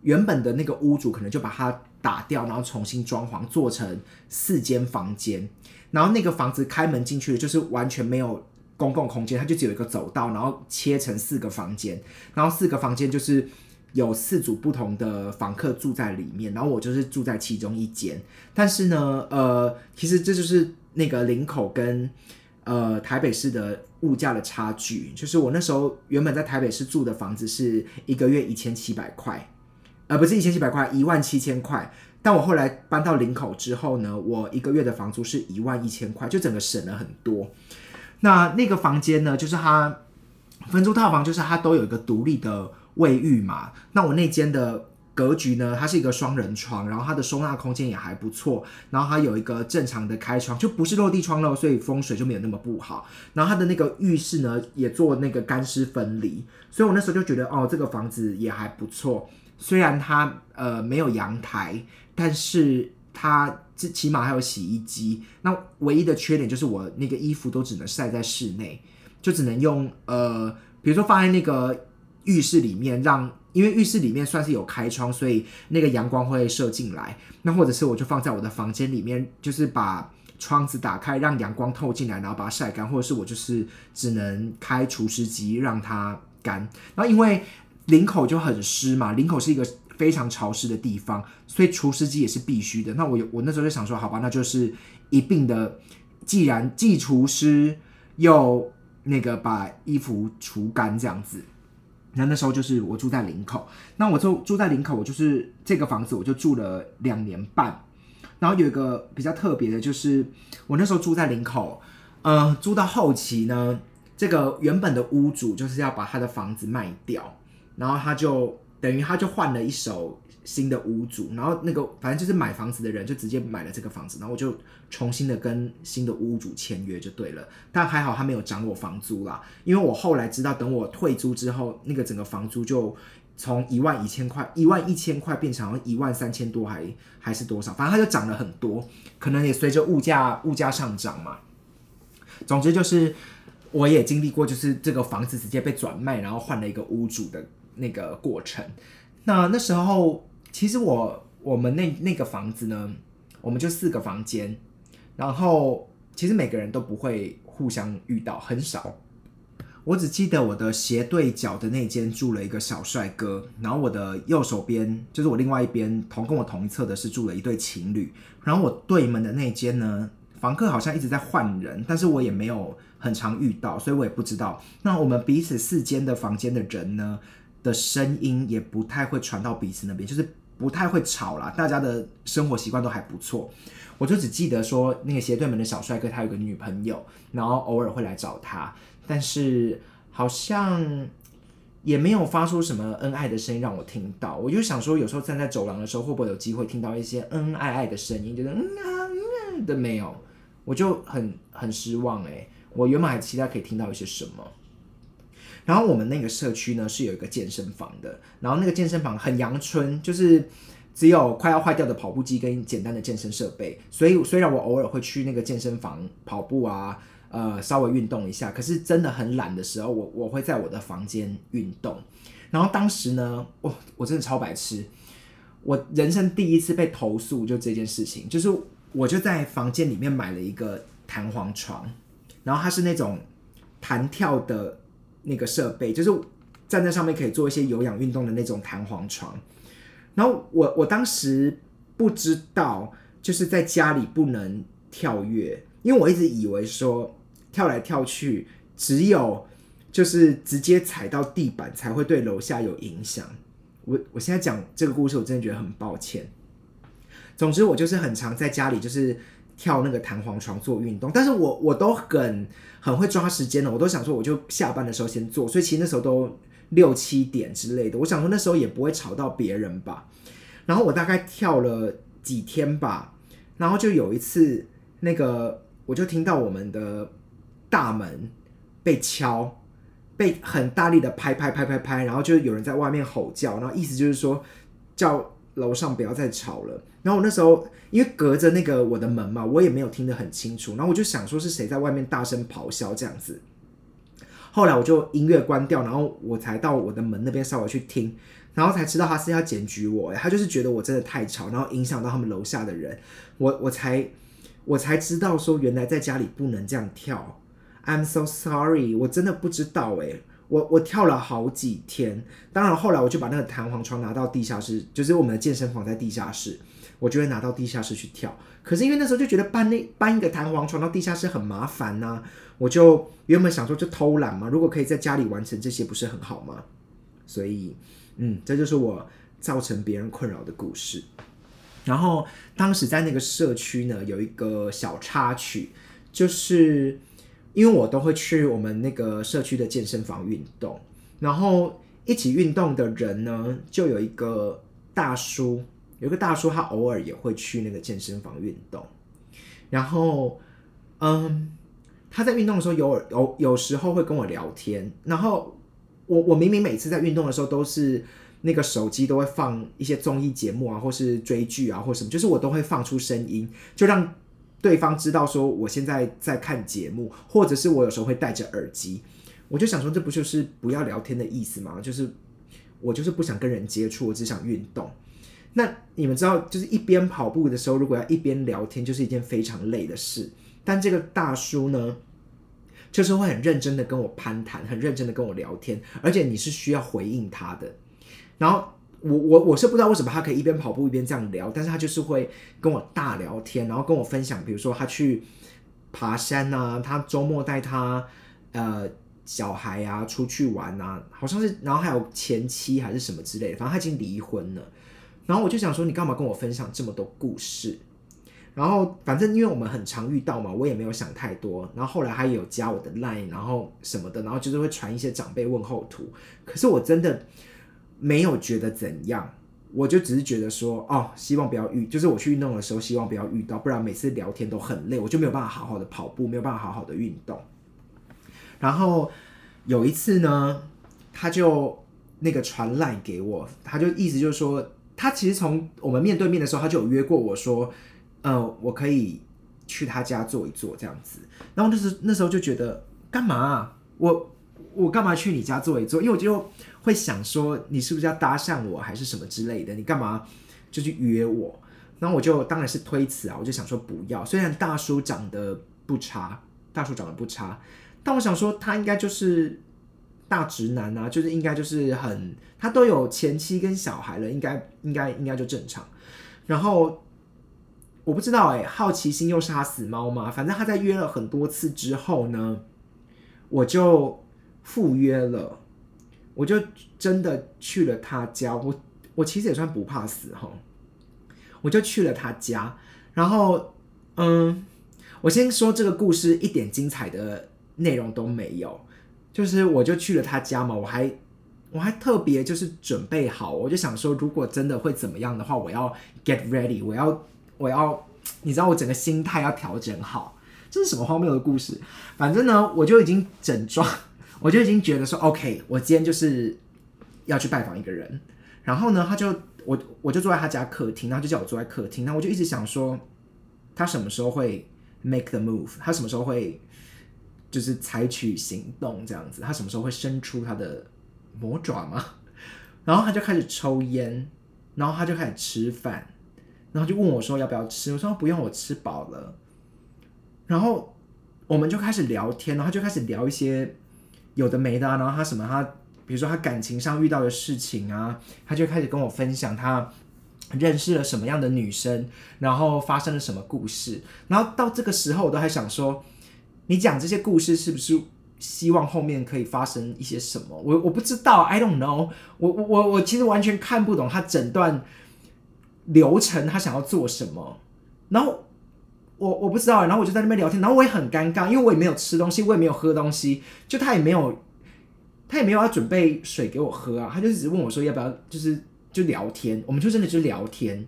原本的那个屋主可能就把它打掉，然后重新装潢做成四间房间，然后那个房子开门进去就是完全没有公共空间，它就只有一个走道，然后切成四个房间，然后四个房间就是有四组不同的房客住在里面，然后我就是住在其中一间，但是呢，呃，其实这就是那个林口跟呃台北市的物价的差距，就是我那时候原本在台北市住的房子是一个月一千七百块。呃，不是一千七百块，一万七千块。但我后来搬到林口之后呢，我一个月的房租是一万一千块，就整个省了很多。那那个房间呢，就是它分租套房，就是它都有一个独立的卫浴嘛。那我那间的格局呢，它是一个双人床，然后它的收纳空间也还不错，然后它有一个正常的开窗，就不是落地窗了，所以风水就没有那么不好。然后它的那个浴室呢，也做那个干湿分离，所以我那时候就觉得，哦，这个房子也还不错。虽然它呃没有阳台，但是它这起码还有洗衣机。那唯一的缺点就是我那个衣服都只能晒在室内，就只能用呃，比如说放在那个浴室里面，让因为浴室里面算是有开窗，所以那个阳光会射进来。那或者是我就放在我的房间里面，就是把窗子打开，让阳光透进来，然后把它晒干。或者是我就是只能开除湿机让它干。然后因为领口就很湿嘛，领口是一个非常潮湿的地方，所以除湿机也是必须的。那我我那时候就想说，好吧，那就是一并的，既然既除湿又那个把衣服除干这样子。那那时候就是我住在领口，那我就住在领口，我就是这个房子我就住了两年半。然后有一个比较特别的，就是我那时候住在领口，呃，租到后期呢，这个原本的屋主就是要把他的房子卖掉。然后他就等于他就换了一手新的屋主，然后那个反正就是买房子的人就直接买了这个房子，然后我就重新的跟新的屋主签约就对了。但还好他没有涨我房租啦，因为我后来知道，等我退租之后，那个整个房租就从一万一千块、一万一千块变成一万三千多，还还是多少？反正它就涨了很多，可能也随着物价物价上涨嘛。总之就是我也经历过，就是这个房子直接被转卖，然后换了一个屋主的。那个过程，那那时候其实我我们那那个房子呢，我们就四个房间，然后其实每个人都不会互相遇到，很少。我只记得我的斜对角的那间住了一个小帅哥，然后我的右手边就是我另外一边同跟我同一侧的是住了一对情侣，然后我对门的那间呢，房客好像一直在换人，但是我也没有很常遇到，所以我也不知道。那我们彼此四间的房间的人呢？的声音也不太会传到彼此那边，就是不太会吵啦。大家的生活习惯都还不错。我就只记得说，那个斜对门的小帅哥他有个女朋友，然后偶尔会来找他，但是好像也没有发出什么恩爱的声音让我听到。我就想说，有时候站在走廊的时候，会不会有机会听到一些恩恩爱爱的声音？就是嗯啊嗯的没有，我就很很失望诶，我原本还期待可以听到一些什么。然后我们那个社区呢是有一个健身房的，然后那个健身房很阳春，就是只有快要坏掉的跑步机跟简单的健身设备。所以虽然我偶尔会去那个健身房跑步啊，呃，稍微运动一下，可是真的很懒的时候，我我会在我的房间运动。然后当时呢，我我真的超白痴，我人生第一次被投诉就这件事情，就是我就在房间里面买了一个弹簧床，然后它是那种弹跳的。那个设备就是站在上面可以做一些有氧运动的那种弹簧床，然后我我当时不知道就是在家里不能跳跃，因为我一直以为说跳来跳去只有就是直接踩到地板才会对楼下有影响。我我现在讲这个故事，我真的觉得很抱歉。总之，我就是很常在家里就是。跳那个弹簧床做运动，但是我我都很很会抓时间的，我都想说我就下班的时候先做，所以其实那时候都六七点之类的，我想说那时候也不会吵到别人吧。然后我大概跳了几天吧，然后就有一次那个我就听到我们的大门被敲，被很大力的拍拍拍拍拍，然后就有人在外面吼叫，然后意思就是说叫楼上不要再吵了。然后我那时候因为隔着那个我的门嘛，我也没有听得很清楚，然后我就想说是谁在外面大声咆哮这样子。后来我就音乐关掉，然后我才到我的门那边稍微去听，然后才知道他是要检举我，他就是觉得我真的太吵，然后影响到他们楼下的人，我我才我才知道说原来在家里不能这样跳。I'm so sorry，我真的不知道诶，我我跳了好几天，当然后来我就把那个弹簧床拿到地下室，就是我们的健身房在地下室，我就会拿到地下室去跳。可是因为那时候就觉得搬那搬一个弹簧床到地下室很麻烦呐，我就原本想说就偷懒嘛，如果可以在家里完成这些，不是很好吗？所以，嗯，这就是我造成别人困扰的故事。然后当时在那个社区呢，有一个小插曲，就是因为我都会去我们那个社区的健身房运动，然后一起运动的人呢，就有一个大叔。有个大叔，他偶尔也会去那个健身房运动，然后，嗯，他在运动的时候有有有时候会跟我聊天，然后我我明明每次在运动的时候都是那个手机都会放一些综艺节目啊，或是追剧啊，或什么，就是我都会放出声音，就让对方知道说我现在在看节目，或者是我有时候会戴着耳机，我就想说这不就是不要聊天的意思吗？就是我就是不想跟人接触，我只想运动。那你们知道，就是一边跑步的时候，如果要一边聊天，就是一件非常累的事。但这个大叔呢，就是会很认真的跟我攀谈，很认真的跟我聊天，而且你是需要回应他的。然后我我我是不知道为什么他可以一边跑步一边这样聊，但是他就是会跟我大聊天，然后跟我分享，比如说他去爬山啊，他周末带他呃小孩啊出去玩啊，好像是，然后还有前妻还是什么之类的，反正他已经离婚了。然后我就想说，你干嘛跟我分享这么多故事？然后反正因为我们很常遇到嘛，我也没有想太多。然后后来他也有加我的 line，然后什么的，然后就是会传一些长辈问候图。可是我真的没有觉得怎样，我就只是觉得说，哦，希望不要遇，就是我去运动的时候，希望不要遇到，不然每次聊天都很累，我就没有办法好好的跑步，没有办法好好的运动。然后有一次呢，他就那个传烂给我，他就意思就是说。他其实从我们面对面的时候，他就有约过我说，呃，我可以去他家坐一坐这样子。然后那时那时候就觉得干嘛？我我干嘛去你家坐一坐？因为我就会想说，你是不是要搭讪我，还是什么之类的？你干嘛就去约我？然后我就当然是推辞啊，我就想说不要。虽然大叔长得不差，大叔长得不差，但我想说他应该就是。大直男啊，就是应该就是很，他都有前妻跟小孩了，应该应该应该就正常。然后我不知道哎，好奇心又杀死猫嘛。反正他在约了很多次之后呢，我就赴约了，我就真的去了他家。我我其实也算不怕死哈，我就去了他家。然后嗯，我先说这个故事一点精彩的内容都没有。就是我就去了他家嘛，我还我还特别就是准备好，我就想说，如果真的会怎么样的话，我要 get ready，我要我要，你知道我整个心态要调整好。这是什么荒谬的故事？反正呢，我就已经整装，我就已经觉得说，OK，我今天就是要去拜访一个人。然后呢，他就我我就坐在他家客厅，然后就叫我坐在客厅，然后我就一直想说，他什么时候会 make the move？他什么时候会？就是采取行动这样子，他什么时候会伸出他的魔爪吗？然后他就开始抽烟，然后他就开始吃饭，然后就问我说要不要吃，我说不用，我吃饱了。然后我们就开始聊天，然后就开始聊一些有的没的啊，然后他什么他，比如说他感情上遇到的事情啊，他就开始跟我分享他认识了什么样的女生，然后发生了什么故事。然后到这个时候，我都还想说。你讲这些故事是不是希望后面可以发生一些什么？我我不知道，I don't know。我我我我其实完全看不懂他整段流程，他想要做什么。然后我我不知道，然后我就在那边聊天，然后我也很尴尬，因为我也没有吃东西，我也没有喝东西，就他也没有他也没有要准备水给我喝啊，他就只是问我说要不要，就是就聊天，我们就真的就聊天，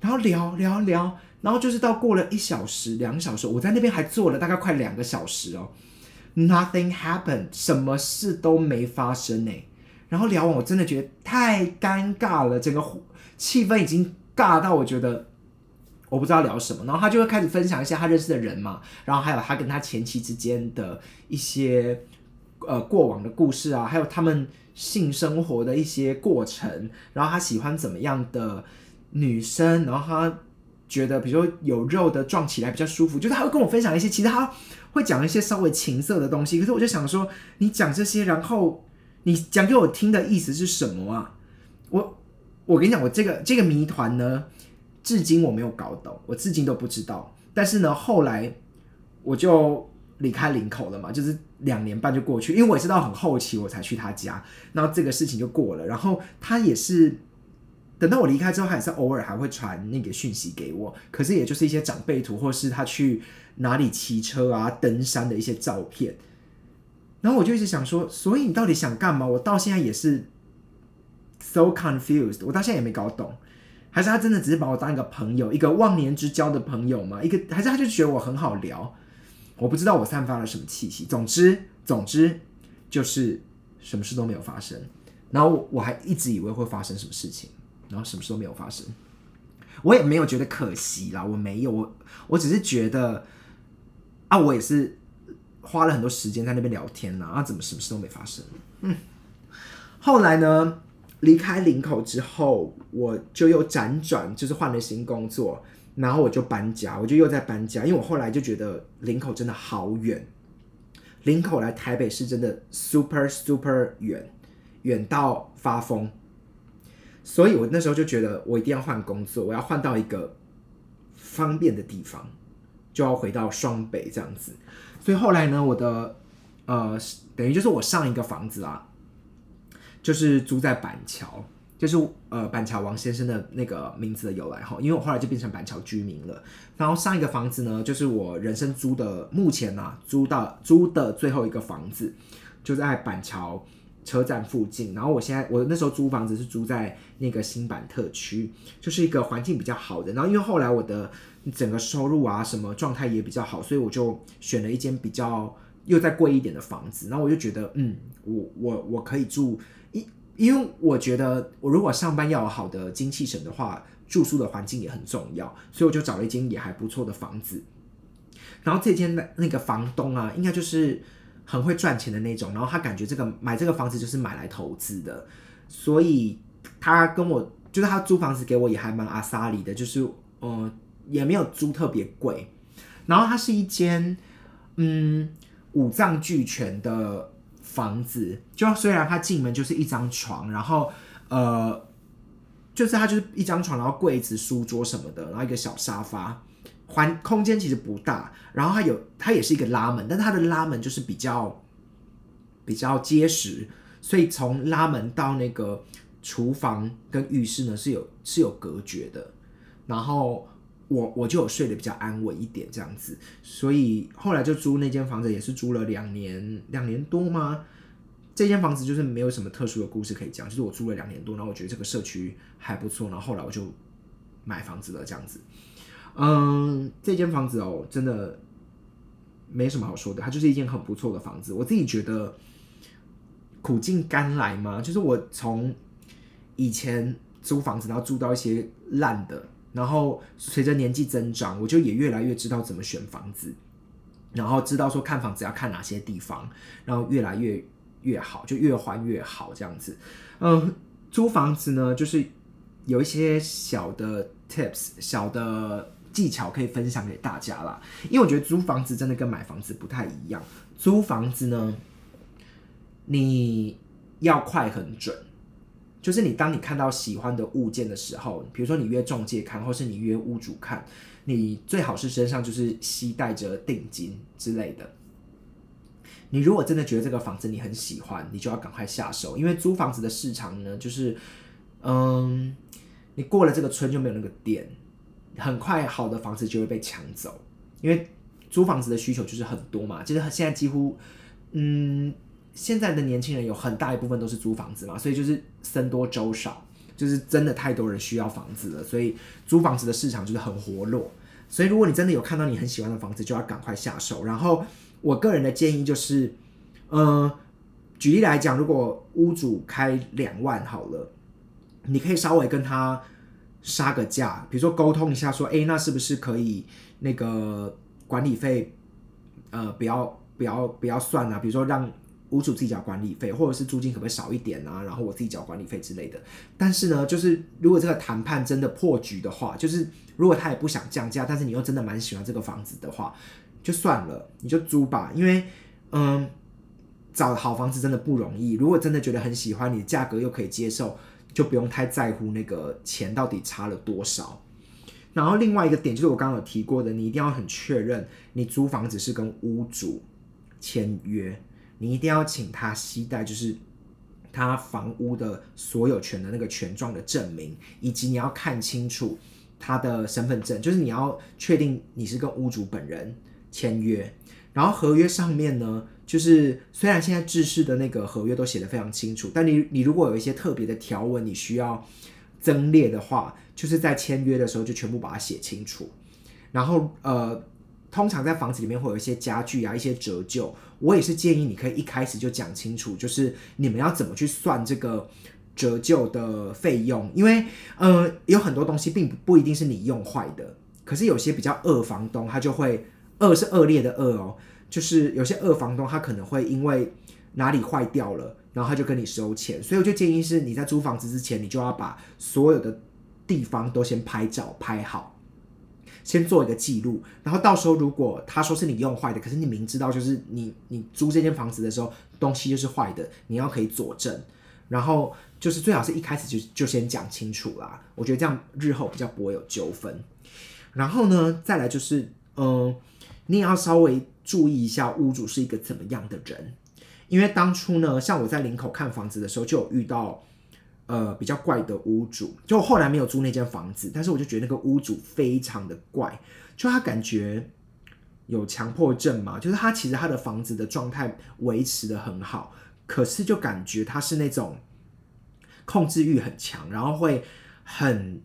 然后聊聊聊。然后就是到过了一小时、两小时，我在那边还坐了大概快两个小时哦。nothing happened，什么事都没发生呢。然后聊完，我真的觉得太尴尬了，整个气氛已经尬到我觉得我不知道聊什么。然后他就会开始分享一些他认识的人嘛，然后还有他跟他前妻之间的一些呃过往的故事啊，还有他们性生活的一些过程，然后他喜欢怎么样的女生，然后他觉得比如说有肉的撞起来比较舒服，就是他会跟我分享一些，其实他会讲一些稍微情色的东西。可是我就想说，你讲这些，然后。你讲给我听的意思是什么啊？我我跟你讲，我这个这个谜团呢，至今我没有搞懂，我至今都不知道。但是呢，后来我就离开林口了嘛，就是两年半就过去，因为我也是到很后期我才去他家，然后这个事情就过了。然后他也是等到我离开之后，他也是偶尔还会传那个讯息给我，可是也就是一些长辈图，或是他去哪里骑车啊、登山的一些照片。然后我就一直想说，所以你到底想干嘛？我到现在也是 so confused，我到现在也没搞懂，还是他真的只是把我当一个朋友，一个忘年之交的朋友吗？一个还是他就觉得我很好聊？我不知道我散发了什么气息。总之，总之就是什么事都没有发生。然后我还一直以为会发生什么事情，然后什么事都没有发生。我也没有觉得可惜啦，我没有，我我只是觉得啊，我也是。花了很多时间在那边聊天呢，啊，怎么什么事都没发生？嗯，后来呢，离开林口之后，我就又辗转，就是换了新工作，然后我就搬家，我就又在搬家，因为我后来就觉得林口真的好远，林口来台北是真的 super super 远，远到发疯，所以我那时候就觉得我一定要换工作，我要换到一个方便的地方，就要回到双北这样子。所以后来呢，我的呃，等于就是我上一个房子啊，就是租在板桥，就是呃板桥王先生的那个名字的由来哈，因为我后来就变成板桥居民了。然后上一个房子呢，就是我人生租的，目前呢租到租的最后一个房子，就在板桥车站附近。然后我现在我那时候租房子是租在那个新板特区，就是一个环境比较好的。然后因为后来我的整个收入啊，什么状态也比较好，所以我就选了一间比较又再贵一点的房子。然后我就觉得，嗯，我我我可以住，因为我觉得我如果上班要有好的精气神的话，住宿的环境也很重要，所以我就找了一间也还不错的房子。然后这间的那个房东啊，应该就是很会赚钱的那种，然后他感觉这个买这个房子就是买来投资的，所以他跟我就是他租房子给我也还蛮阿萨里的，就是嗯。也没有租特别贵，然后它是一间嗯五脏俱全的房子，就虽然它进门就是一张床，然后呃就是它就是一张床，然后柜子、书桌什么的，然后一个小沙发，环空间其实不大，然后它有它也是一个拉门，但它的拉门就是比较比较结实，所以从拉门到那个厨房跟浴室呢是有是有隔绝的，然后。我我就有睡得比较安稳一点这样子，所以后来就租那间房子，也是租了两年两年多吗？这间房子就是没有什么特殊的故事可以讲，就是我租了两年多，然后我觉得这个社区还不错，然后后来我就买房子了这样子。嗯，这间房子哦，真的没什么好说的，它就是一间很不错的房子。我自己觉得苦尽甘来嘛，就是我从以前租房子，然后租到一些烂的。然后随着年纪增长，我就也越来越知道怎么选房子，然后知道说看房子要看哪些地方，然后越来越越好，就越换越好这样子。嗯，租房子呢，就是有一些小的 tips、小的技巧可以分享给大家啦。因为我觉得租房子真的跟买房子不太一样。租房子呢，你要快很准。就是你，当你看到喜欢的物件的时候，比如说你约中介看，或是你约屋主看，你最好是身上就是携带着定金之类的。你如果真的觉得这个房子你很喜欢，你就要赶快下手，因为租房子的市场呢，就是嗯，你过了这个村就没有那个店，很快好的房子就会被抢走，因为租房子的需求就是很多嘛，其实现在几乎嗯。现在的年轻人有很大一部分都是租房子嘛，所以就是僧多粥少，就是真的太多人需要房子了，所以租房子的市场就是很活络。所以如果你真的有看到你很喜欢的房子，就要赶快下手。然后我个人的建议就是，呃，举例来讲，如果屋主开两万好了，你可以稍微跟他杀个价，比如说沟通一下，说，哎，那是不是可以那个管理费，呃，不要不要不要算啊？比如说让屋主自己缴管理费，或者是租金可不可以少一点啊？然后我自己缴管理费之类的。但是呢，就是如果这个谈判真的破局的话，就是如果他也不想降价，但是你又真的蛮喜欢这个房子的话，就算了，你就租吧，因为嗯，找好房子真的不容易。如果真的觉得很喜欢，你的价格又可以接受，就不用太在乎那个钱到底差了多少。然后另外一个点就是我刚刚有提过的，你一定要很确认你租房子是跟屋主签约，你一定要请他携带就是他房屋的所有权的那个权状的证明，以及你要看清楚他的身份证，就是你要确定你是跟屋主本人签约。然后合约上面呢，就是虽然现在制式的那个合约都写得非常清楚，但你你如果有一些特别的条文，你需要增列的话，就是在签约的时候就全部把它写清楚。然后呃，通常在房子里面会有一些家具啊，一些折旧，我也是建议你可以一开始就讲清楚，就是你们要怎么去算这个折旧的费用，因为呃有很多东西并不不一定是你用坏的，可是有些比较恶房东他就会恶是恶劣的恶哦，就是有些恶房东他可能会因为哪里坏掉了，然后他就跟你收钱，所以我就建议是你在租房子之前，你就要把所有的地方都先拍照拍好。先做一个记录，然后到时候如果他说是你用坏的，可是你明知道就是你你租这间房子的时候东西就是坏的，你要可以佐证，然后就是最好是一开始就就先讲清楚啦，我觉得这样日后比较不会有纠纷。然后呢，再来就是，嗯、你也要稍微注意一下屋主是一个怎么样的人，因为当初呢，像我在林口看房子的时候就有遇到。呃，比较怪的屋主，就后来没有租那间房子，但是我就觉得那个屋主非常的怪，就他感觉有强迫症嘛，就是他其实他的房子的状态维持的很好，可是就感觉他是那种控制欲很强，然后会很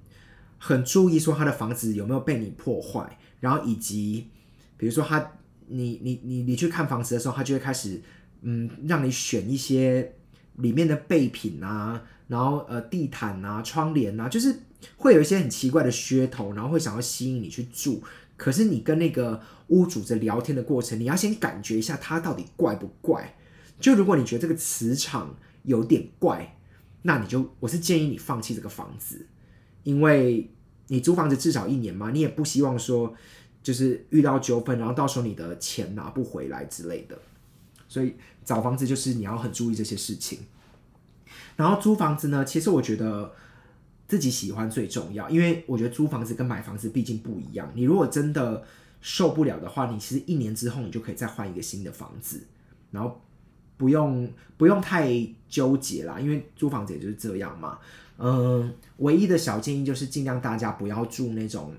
很注意说他的房子有没有被你破坏，然后以及比如说他你你你你去看房子的时候，他就会开始嗯让你选一些里面的备品啊。然后呃，地毯啊、窗帘啊，就是会有一些很奇怪的噱头，然后会想要吸引你去住。可是你跟那个屋主在聊天的过程，你要先感觉一下他到底怪不怪。就如果你觉得这个磁场有点怪，那你就我是建议你放弃这个房子，因为你租房子至少一年嘛，你也不希望说就是遇到纠纷，然后到时候你的钱拿不回来之类的。所以找房子就是你要很注意这些事情。然后租房子呢，其实我觉得自己喜欢最重要，因为我觉得租房子跟买房子毕竟不一样。你如果真的受不了的话，你其实一年之后你就可以再换一个新的房子，然后不用不用太纠结啦，因为租房子也就是这样嘛。嗯，唯一的小建议就是尽量大家不要住那种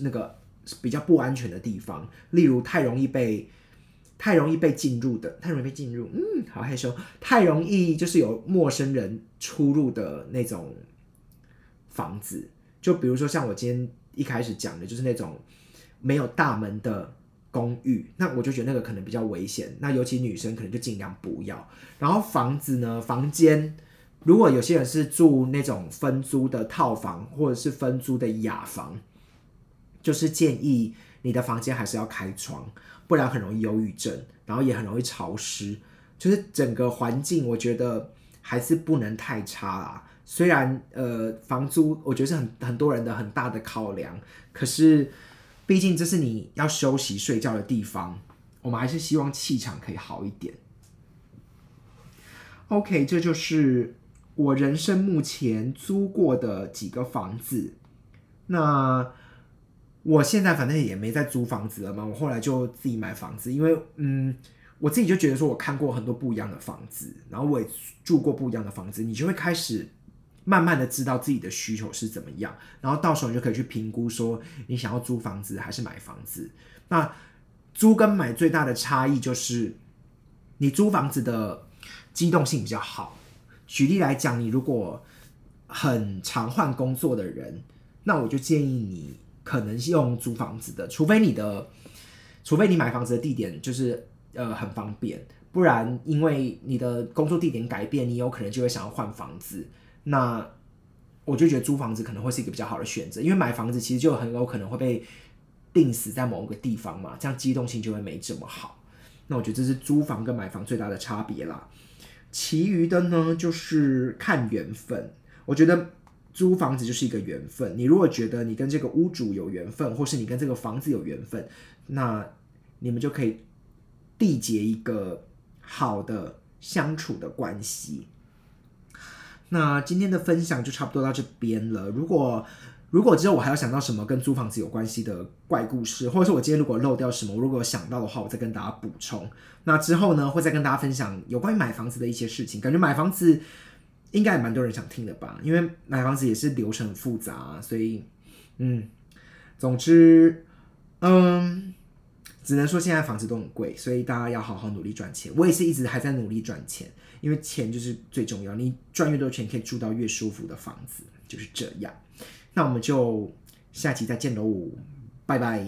那个比较不安全的地方，例如太容易被。太容易被进入的，太容易被进入，嗯，好害羞。太容易就是有陌生人出入的那种房子，就比如说像我今天一开始讲的，就是那种没有大门的公寓，那我就觉得那个可能比较危险。那尤其女生可能就尽量不要。然后房子呢，房间如果有些人是住那种分租的套房或者是分租的雅房，就是建议你的房间还是要开窗。不然很容易忧郁症，然后也很容易潮湿，就是整个环境我觉得还是不能太差啦。虽然呃房租我觉得是很很多人的很大的考量，可是毕竟这是你要休息睡觉的地方，我们还是希望气场可以好一点。OK，这就是我人生目前租过的几个房子，那。我现在反正也没在租房子了嘛，我后来就自己买房子，因为嗯，我自己就觉得说我看过很多不一样的房子，然后我也住过不一样的房子，你就会开始慢慢的知道自己的需求是怎么样，然后到时候你就可以去评估说你想要租房子还是买房子。那租跟买最大的差异就是你租房子的机动性比较好。举例来讲，你如果很常换工作的人，那我就建议你。可能是用租房子的，除非你的，除非你买房子的地点就是呃很方便，不然因为你的工作地点改变，你有可能就会想要换房子。那我就觉得租房子可能会是一个比较好的选择，因为买房子其实就很有可能会被定死在某个地方嘛，这样机动性就会没这么好。那我觉得这是租房跟买房最大的差别啦。其余的呢，就是看缘分。我觉得租房子就是一个缘分。你如果觉得你跟这个屋主有缘分，或是你跟这个房子有缘分，那你们就可以缔结一个好的相处的关系。那今天的分享就差不多到这边了。如果如果之后我还要想到什么跟租房子有关系的怪故事，或者是我今天如果漏掉什么，我如果想到的话，我再跟大家补充。那之后呢，会再跟大家分享有关于买房子的一些事情。感觉买房子应该也蛮多人想听的吧？因为买房子也是流程很复杂，所以嗯，总之嗯，只能说现在房子都很贵，所以大家要好好努力赚钱。我也是一直还在努力赚钱，因为钱就是最重要。你赚越多钱，可以住到越舒服的房子，就是这样。那我们就下期再见喽，拜拜。